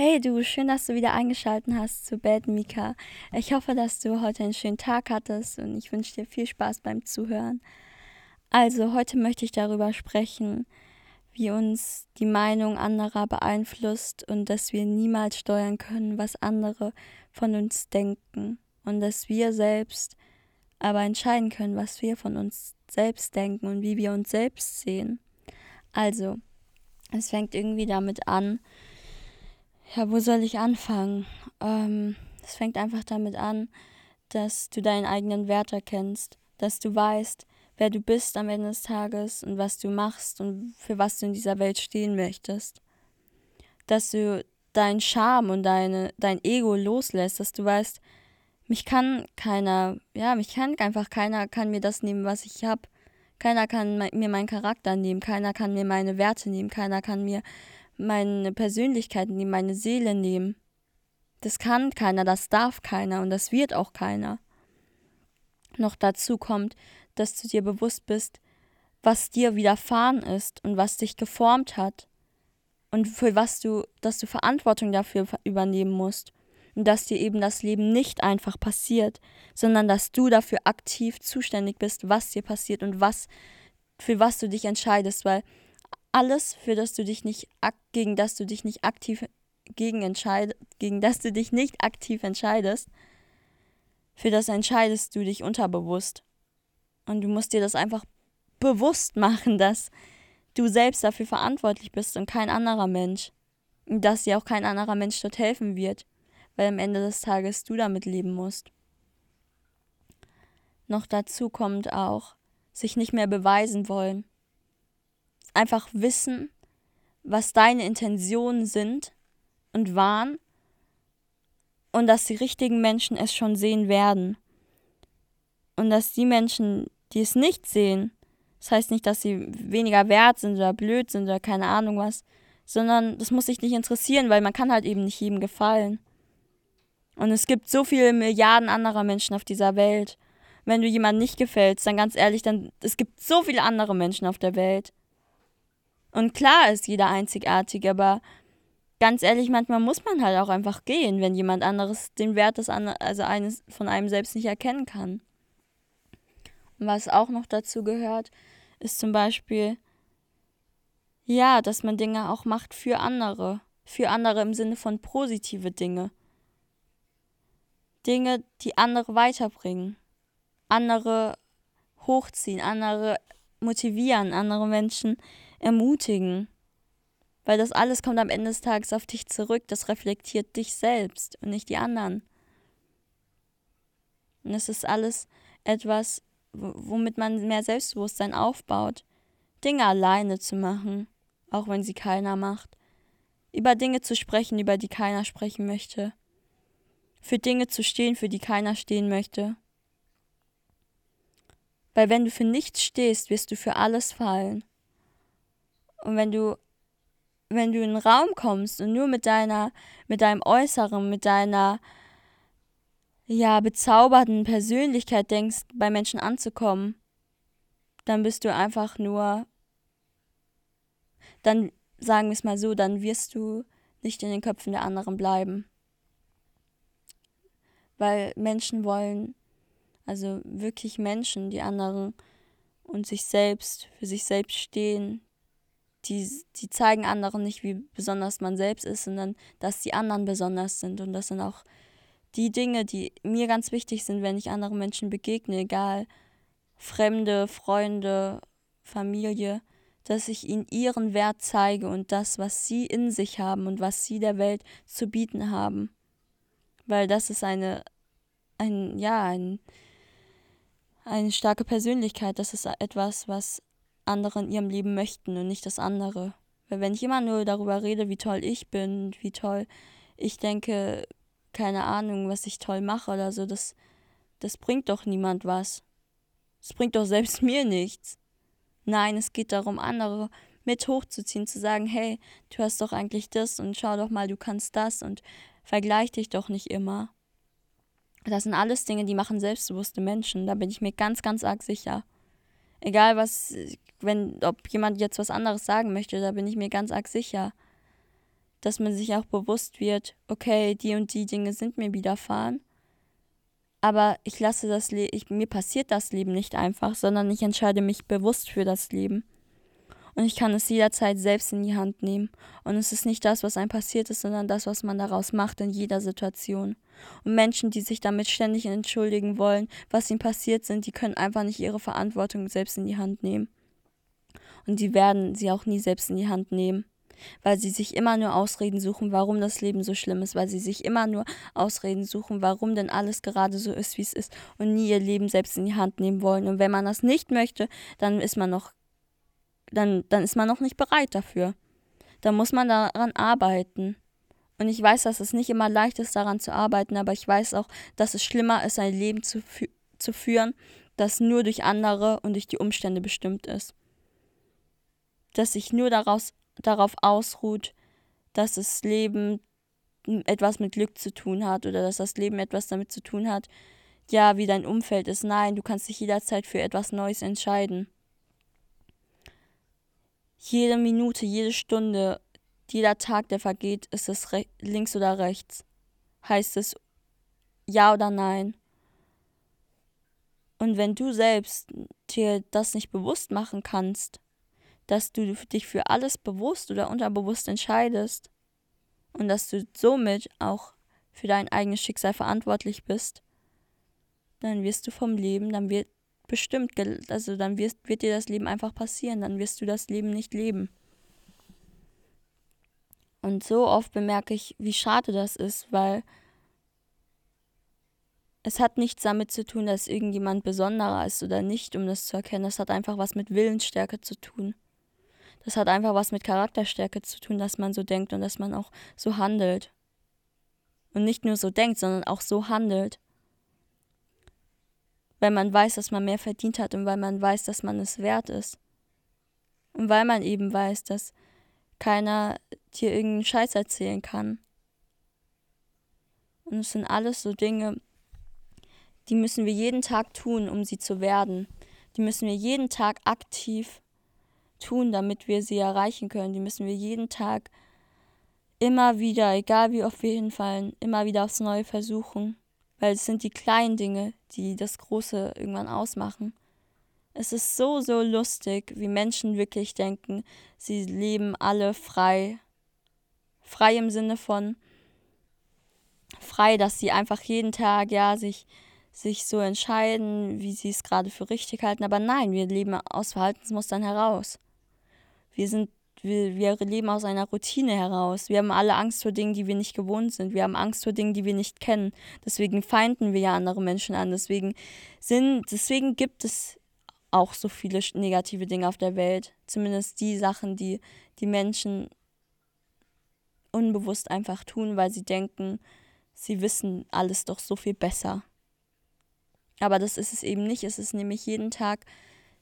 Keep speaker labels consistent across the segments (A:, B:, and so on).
A: Hey du, schön, dass du wieder eingeschaltet hast zu Bad Mika. Ich hoffe, dass du heute einen schönen Tag hattest und ich wünsche dir viel Spaß beim Zuhören. Also, heute möchte ich darüber sprechen, wie uns die Meinung anderer beeinflusst und dass wir niemals steuern können, was andere von uns denken und dass wir selbst aber entscheiden können, was wir von uns selbst denken und wie wir uns selbst sehen. Also, es fängt irgendwie damit an, ja, wo soll ich anfangen? Ähm, es fängt einfach damit an, dass du deinen eigenen Wert erkennst, dass du weißt, wer du bist am Ende des Tages und was du machst und für was du in dieser Welt stehen möchtest. Dass du deinen Charme und deine, dein Ego loslässt, dass du weißt, mich kann keiner, ja, mich kann einfach keiner, kann mir das nehmen, was ich habe. Keiner kann mir meinen Charakter nehmen, keiner kann mir meine Werte nehmen, keiner kann mir meine Persönlichkeit nehmen, meine Seele nehmen. Das kann keiner, das darf keiner und das wird auch keiner. Noch dazu kommt, dass du dir bewusst bist, was dir widerfahren ist und was dich geformt hat und für was du, dass du Verantwortung dafür übernehmen musst und dass dir eben das Leben nicht einfach passiert, sondern dass du dafür aktiv zuständig bist, was dir passiert und was für was du dich entscheidest, weil alles, für das du dich nicht gegen das du dich nicht aktiv gegen entscheid gegen das du dich nicht aktiv entscheidest, für das entscheidest du dich unterbewusst. Und du musst dir das einfach bewusst machen, dass du selbst dafür verantwortlich bist und kein anderer Mensch. Und dass dir auch kein anderer Mensch dort helfen wird, weil am Ende des Tages du damit leben musst. Noch dazu kommt auch, sich nicht mehr beweisen wollen einfach wissen, was deine Intentionen sind und waren und dass die richtigen Menschen es schon sehen werden. Und dass die Menschen, die es nicht sehen, das heißt nicht, dass sie weniger wert sind oder blöd sind oder keine Ahnung was, sondern das muss sich nicht interessieren, weil man kann halt eben nicht jedem gefallen. Und es gibt so viele Milliarden anderer Menschen auf dieser Welt. Wenn du jemandem nicht gefällst, dann ganz ehrlich, dann es gibt so viele andere Menschen auf der Welt. Und klar ist jeder einzigartig, aber ganz ehrlich, manchmal muss man halt auch einfach gehen, wenn jemand anderes den Wert des anderen, also eines von einem selbst nicht erkennen kann. Und was auch noch dazu gehört, ist zum Beispiel, ja, dass man Dinge auch macht für andere. Für andere im Sinne von positive Dinge. Dinge, die andere weiterbringen. Andere hochziehen, andere motivieren, andere Menschen ermutigen. Weil das alles kommt am Ende des Tages auf dich zurück. Das reflektiert dich selbst und nicht die anderen. Und es ist alles etwas, womit man mehr Selbstbewusstsein aufbaut. Dinge alleine zu machen, auch wenn sie keiner macht. Über Dinge zu sprechen, über die keiner sprechen möchte. Für Dinge zu stehen, für die keiner stehen möchte. Weil wenn du für nichts stehst, wirst du für alles fallen. Und wenn du, wenn du in einen Raum kommst und nur mit deiner, mit deinem Äußeren, mit deiner ja, bezauberten Persönlichkeit denkst, bei Menschen anzukommen, dann bist du einfach nur, dann sagen wir es mal so, dann wirst du nicht in den Köpfen der anderen bleiben. Weil Menschen wollen, also wirklich Menschen, die anderen und sich selbst, für sich selbst stehen, die, die zeigen anderen nicht, wie besonders man selbst ist, sondern dass die anderen besonders sind. Und das sind auch die Dinge, die mir ganz wichtig sind, wenn ich anderen Menschen begegne, egal Fremde, Freunde, Familie, dass ich ihnen ihren Wert zeige und das, was sie in sich haben und was sie der Welt zu bieten haben. Weil das ist eine, ein, ja, ein, eine starke Persönlichkeit. Das ist etwas, was andere in ihrem Leben möchten und nicht das andere. Weil wenn ich immer nur darüber rede, wie toll ich bin, wie toll ich denke, keine Ahnung, was ich toll mache oder so, das, das bringt doch niemand was. Es bringt doch selbst mir nichts. Nein, es geht darum, andere mit hochzuziehen, zu sagen, hey, du hast doch eigentlich das und schau doch mal, du kannst das und vergleich dich doch nicht immer. Das sind alles Dinge, die machen selbstbewusste Menschen, da bin ich mir ganz, ganz arg sicher. Egal was, wenn, ob jemand jetzt was anderes sagen möchte, da bin ich mir ganz arg sicher. dass man sich auch bewusst wird, okay, die und die Dinge sind mir widerfahren. Aber ich lasse das Leben, mir passiert das Leben nicht einfach, sondern ich entscheide mich bewusst für das Leben. Und ich kann es jederzeit selbst in die Hand nehmen. Und es ist nicht das, was einem passiert ist, sondern das, was man daraus macht in jeder Situation. Und Menschen, die sich damit ständig entschuldigen wollen, was ihnen passiert sind, die können einfach nicht ihre Verantwortung selbst in die Hand nehmen. Und die werden sie auch nie selbst in die Hand nehmen weil sie sich immer nur Ausreden suchen, warum das Leben so schlimm ist, weil sie sich immer nur Ausreden suchen, warum denn alles gerade so ist, wie es ist und nie ihr Leben selbst in die Hand nehmen wollen. Und wenn man das nicht möchte, dann ist man noch, dann, dann ist man noch nicht bereit dafür. Da muss man daran arbeiten. Und ich weiß, dass es nicht immer leicht ist, daran zu arbeiten, aber ich weiß auch, dass es schlimmer ist, ein Leben zu, fü zu führen, das nur durch andere und durch die Umstände bestimmt ist. Dass sich nur daraus darauf ausruht, dass das Leben etwas mit Glück zu tun hat oder dass das Leben etwas damit zu tun hat, ja, wie dein Umfeld ist. Nein, du kannst dich jederzeit für etwas Neues entscheiden. Jede Minute, jede Stunde, jeder Tag, der vergeht, ist es links oder rechts. Heißt es ja oder nein. Und wenn du selbst dir das nicht bewusst machen kannst, dass du dich für alles bewusst oder unterbewusst entscheidest und dass du somit auch für dein eigenes Schicksal verantwortlich bist, dann wirst du vom Leben, dann wird bestimmt, also dann wirst, wird dir das Leben einfach passieren, dann wirst du das Leben nicht leben. Und so oft bemerke ich, wie schade das ist, weil es hat nichts damit zu tun, dass irgendjemand besonderer ist oder nicht, um das zu erkennen. Es hat einfach was mit Willensstärke zu tun das hat einfach was mit Charakterstärke zu tun, dass man so denkt und dass man auch so handelt. Und nicht nur so denkt, sondern auch so handelt. Weil man weiß, dass man mehr verdient hat und weil man weiß, dass man es wert ist. Und weil man eben weiß, dass keiner dir irgendeinen Scheiß erzählen kann. Und es sind alles so Dinge, die müssen wir jeden Tag tun, um sie zu werden. Die müssen wir jeden Tag aktiv tun, damit wir sie erreichen können. Die müssen wir jeden Tag immer wieder, egal wie oft wir hinfallen, immer wieder aufs Neue versuchen. Weil es sind die kleinen Dinge, die das Große irgendwann ausmachen. Es ist so, so lustig, wie Menschen wirklich denken, sie leben alle frei. Frei im Sinne von frei, dass sie einfach jeden Tag, ja, sich, sich so entscheiden, wie sie es gerade für richtig halten. Aber nein, wir leben aus Verhaltensmustern heraus. Wir sind, wir, wir leben aus einer Routine heraus. Wir haben alle Angst vor Dingen, die wir nicht gewohnt sind. Wir haben Angst vor Dingen, die wir nicht kennen. Deswegen feinden wir ja andere Menschen an. Deswegen sind, deswegen gibt es auch so viele negative Dinge auf der Welt. Zumindest die Sachen, die die Menschen unbewusst einfach tun, weil sie denken, sie wissen alles doch so viel besser. Aber das ist es eben nicht. Es ist nämlich jeden Tag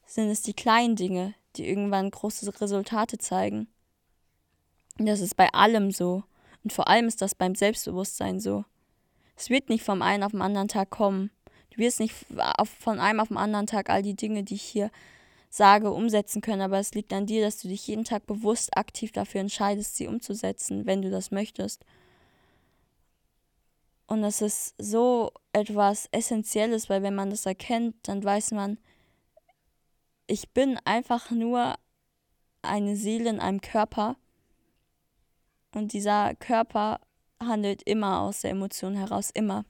A: sind es die kleinen Dinge, die irgendwann große Resultate zeigen. Das ist bei allem so. Und vor allem ist das beim Selbstbewusstsein so. Es wird nicht vom einen auf den anderen Tag kommen. Du wirst nicht von einem auf den anderen Tag all die Dinge, die ich hier sage, umsetzen können, aber es liegt an dir, dass du dich jeden Tag bewusst aktiv dafür entscheidest, sie umzusetzen, wenn du das möchtest. Und das ist so etwas Essentielles, weil wenn man das erkennt, dann weiß man, ich bin einfach nur eine Seele in einem Körper und dieser Körper handelt immer aus der Emotion heraus, immer.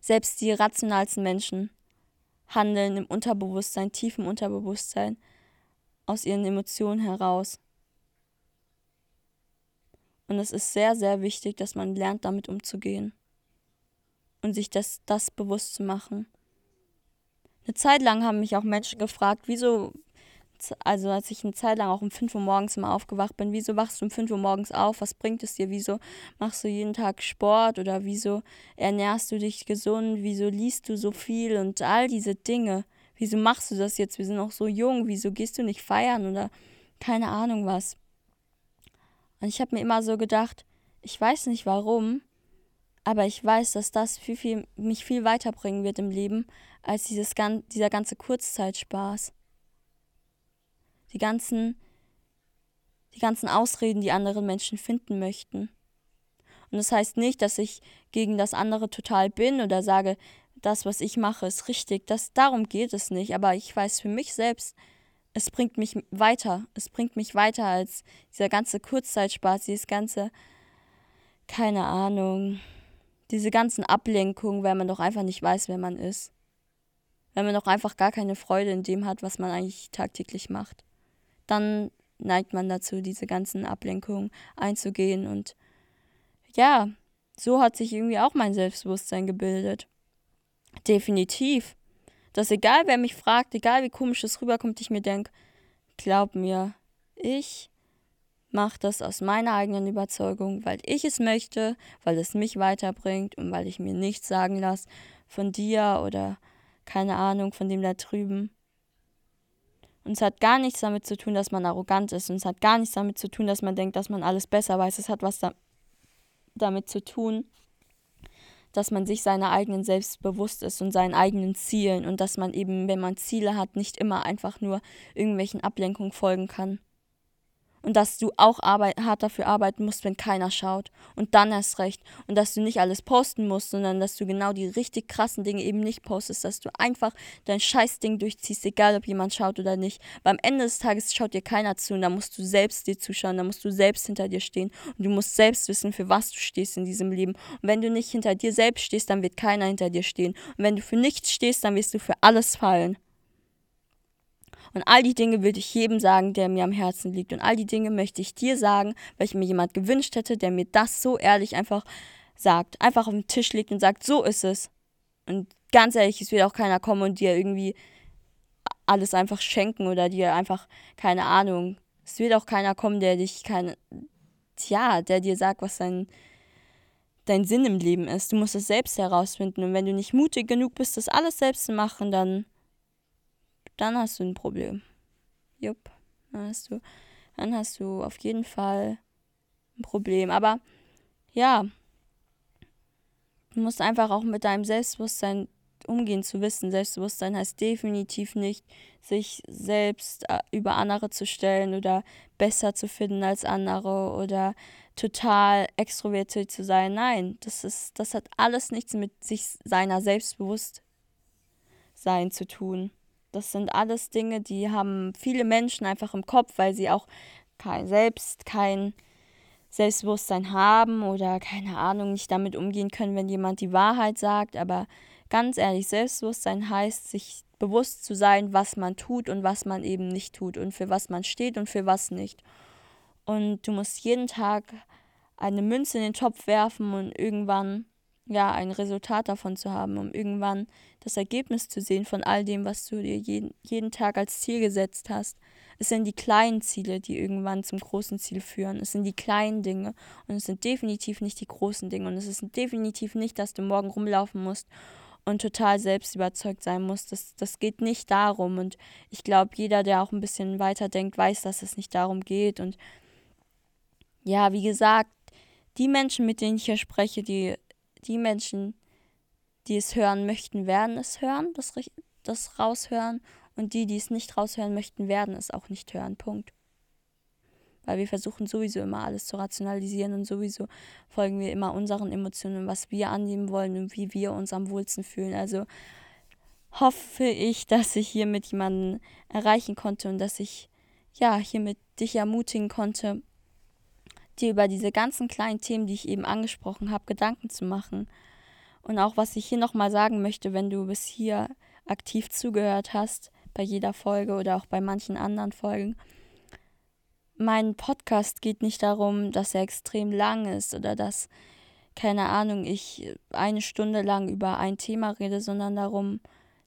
A: Selbst die rationalsten Menschen handeln im Unterbewusstsein, tief Unterbewusstsein, aus ihren Emotionen heraus. Und es ist sehr, sehr wichtig, dass man lernt, damit umzugehen und sich das, das bewusst zu machen. Eine Zeit lang haben mich auch Menschen gefragt, wieso, also als ich eine Zeit lang auch um 5 Uhr morgens immer aufgewacht bin, wieso wachst du um 5 Uhr morgens auf? Was bringt es dir? Wieso machst du jeden Tag Sport? Oder wieso ernährst du dich gesund? Wieso liest du so viel? Und all diese Dinge. Wieso machst du das jetzt? Wir sind noch so jung. Wieso gehst du nicht feiern? Oder keine Ahnung was. Und ich habe mir immer so gedacht, ich weiß nicht warum, aber ich weiß, dass das viel, viel, mich viel weiterbringen wird im Leben als dieses, dieser ganze Kurzzeitspaß. Die ganzen die ganzen Ausreden, die andere Menschen finden möchten. Und das heißt nicht, dass ich gegen das andere total bin oder sage, das, was ich mache, ist richtig. Das, darum geht es nicht. Aber ich weiß für mich selbst, es bringt mich weiter. Es bringt mich weiter als dieser ganze Kurzzeitspaß, dieses ganze, keine Ahnung, diese ganzen Ablenkungen, weil man doch einfach nicht weiß, wer man ist. Weil man doch einfach gar keine Freude in dem hat, was man eigentlich tagtäglich macht. Dann neigt man dazu, diese ganzen Ablenkungen einzugehen. Und ja, so hat sich irgendwie auch mein Selbstbewusstsein gebildet. Definitiv. Dass egal wer mich fragt, egal wie komisch es rüberkommt, ich mir denke, glaub mir, ich mache das aus meiner eigenen Überzeugung, weil ich es möchte, weil es mich weiterbringt und weil ich mir nichts sagen lasse von dir oder keine Ahnung von dem da drüben. Und es hat gar nichts damit zu tun, dass man arrogant ist. Und es hat gar nichts damit zu tun, dass man denkt, dass man alles besser weiß. Es hat was da damit zu tun, dass man sich seiner eigenen selbst bewusst ist und seinen eigenen Zielen und dass man eben, wenn man Ziele hat, nicht immer einfach nur irgendwelchen Ablenkungen folgen kann und dass du auch arbeit, hart dafür arbeiten musst, wenn keiner schaut. Und dann erst recht. Und dass du nicht alles posten musst, sondern dass du genau die richtig krassen Dinge eben nicht postest, dass du einfach dein Scheißding durchziehst, egal ob jemand schaut oder nicht. Weil am Ende des Tages schaut dir keiner zu und da musst du selbst dir zuschauen, da musst du selbst hinter dir stehen und du musst selbst wissen, für was du stehst in diesem Leben. Und wenn du nicht hinter dir selbst stehst, dann wird keiner hinter dir stehen. Und wenn du für nichts stehst, dann wirst du für alles fallen. Und all die Dinge will ich jedem sagen, der mir am Herzen liegt. Und all die Dinge möchte ich dir sagen, weil ich mir jemand gewünscht hätte, der mir das so ehrlich einfach sagt. Einfach auf den Tisch legt und sagt, so ist es. Und ganz ehrlich, es wird auch keiner kommen und dir irgendwie alles einfach schenken oder dir einfach, keine Ahnung. Es wird auch keiner kommen, der dich keine, tja, der dir sagt, was dein, dein Sinn im Leben ist. Du musst es selbst herausfinden. Und wenn du nicht mutig genug bist, das alles selbst zu machen, dann dann hast du ein Problem. Jupp, dann hast du, dann hast du auf jeden Fall ein Problem. Aber ja, du musst einfach auch mit deinem Selbstbewusstsein umgehen zu wissen. Selbstbewusstsein heißt definitiv nicht, sich selbst äh, über andere zu stellen oder besser zu finden als andere oder total extrovertiert zu sein. Nein, das ist, das hat alles nichts mit sich seiner Selbstbewusstsein zu tun. Das sind alles Dinge, die haben viele Menschen einfach im Kopf, weil sie auch kein, selbst kein Selbstbewusstsein haben oder keine Ahnung, nicht damit umgehen können, wenn jemand die Wahrheit sagt. Aber ganz ehrlich, Selbstbewusstsein heißt, sich bewusst zu sein, was man tut und was man eben nicht tut und für was man steht und für was nicht. Und du musst jeden Tag eine Münze in den Topf werfen und irgendwann ja ein Resultat davon zu haben, um irgendwann das Ergebnis zu sehen von all dem, was du dir jeden, jeden Tag als Ziel gesetzt hast. Es sind die kleinen Ziele, die irgendwann zum großen Ziel führen. Es sind die kleinen Dinge und es sind definitiv nicht die großen Dinge. Und es ist definitiv nicht, dass du morgen rumlaufen musst und total selbst überzeugt sein musst. Das, das geht nicht darum. Und ich glaube, jeder, der auch ein bisschen weiter denkt, weiß, dass es nicht darum geht. Und ja, wie gesagt, die Menschen, mit denen ich hier spreche, die die Menschen, die es hören möchten, werden es hören, das, das raushören. Und die, die es nicht raushören möchten, werden es auch nicht hören. Punkt. Weil wir versuchen sowieso immer alles zu rationalisieren und sowieso folgen wir immer unseren Emotionen, was wir annehmen wollen und wie wir uns am wohlsten fühlen. Also hoffe ich, dass ich hiermit jemanden erreichen konnte und dass ich ja hiermit dich ermutigen konnte, dir über diese ganzen kleinen Themen, die ich eben angesprochen habe, Gedanken zu machen. Und auch was ich hier nochmal sagen möchte, wenn du bis hier aktiv zugehört hast, bei jeder Folge oder auch bei manchen anderen Folgen. Mein Podcast geht nicht darum, dass er extrem lang ist oder dass, keine Ahnung, ich eine Stunde lang über ein Thema rede, sondern darum,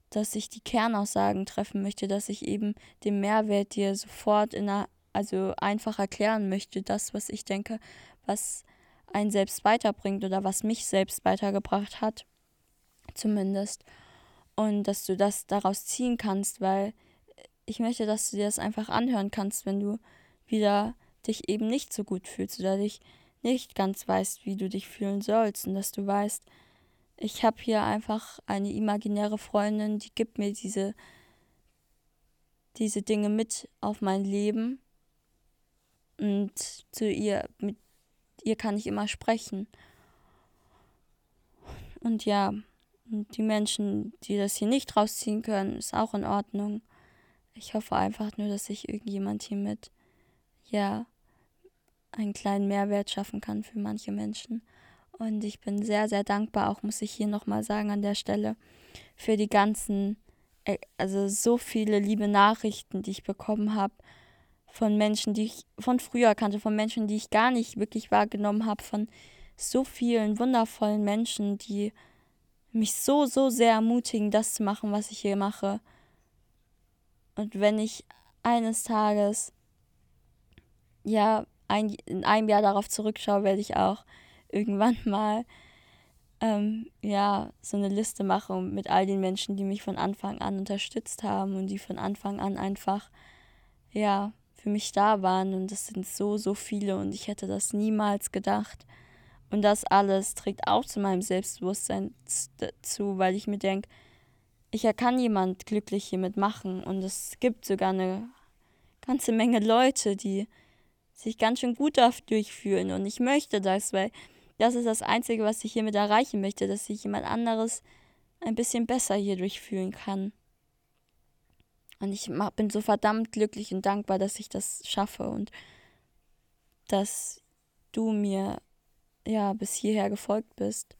A: dass ich die Kernaussagen treffen möchte, dass ich eben den Mehrwert dir sofort in einer also einfach erklären möchte, das, was ich denke, was einen selbst weiterbringt oder was mich selbst weitergebracht hat, zumindest. Und dass du das daraus ziehen kannst, weil ich möchte, dass du dir das einfach anhören kannst, wenn du wieder dich eben nicht so gut fühlst oder dich nicht ganz weißt, wie du dich fühlen sollst und dass du weißt, ich habe hier einfach eine imaginäre Freundin, die gibt mir diese diese Dinge mit auf mein Leben Und zu ihr, mit ihr kann ich immer sprechen. Und ja, die Menschen, die das hier nicht rausziehen können, ist auch in Ordnung. Ich hoffe einfach nur, dass sich irgendjemand hiermit, ja, einen kleinen Mehrwert schaffen kann für manche Menschen. Und ich bin sehr, sehr dankbar, auch muss ich hier nochmal sagen an der Stelle, für die ganzen, äh, also so viele liebe Nachrichten, die ich bekommen habe von Menschen, die ich von früher kannte, von Menschen, die ich gar nicht wirklich wahrgenommen habe, von so vielen wundervollen Menschen, die mich so, so sehr ermutigen, das zu machen, was ich hier mache. Und wenn ich eines Tages, ja, ein, in einem Jahr darauf zurückschaue, werde ich auch irgendwann mal, ähm, ja, so eine Liste machen mit all den Menschen, die mich von Anfang an unterstützt haben und die von Anfang an einfach, ja, für mich da waren. Und das sind so, so viele und ich hätte das niemals gedacht. Und das alles trägt auch zu meinem Selbstbewusstsein zu, weil ich mir denke, ich kann jemand glücklich hiermit machen. Und es gibt sogar eine ganze Menge Leute, die sich ganz schön gut dadurch fühlen. Und ich möchte das, weil das ist das Einzige, was ich hiermit erreichen möchte, dass sich jemand anderes ein bisschen besser hierdurch fühlen kann. Und ich bin so verdammt glücklich und dankbar, dass ich das schaffe und dass du mir ja bis hierher gefolgt bist.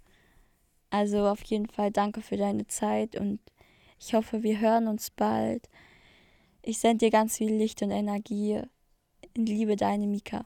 A: Also auf jeden Fall danke für deine Zeit und ich hoffe, wir hören uns bald. Ich sende dir ganz viel Licht und Energie. In Liebe, deine Mika.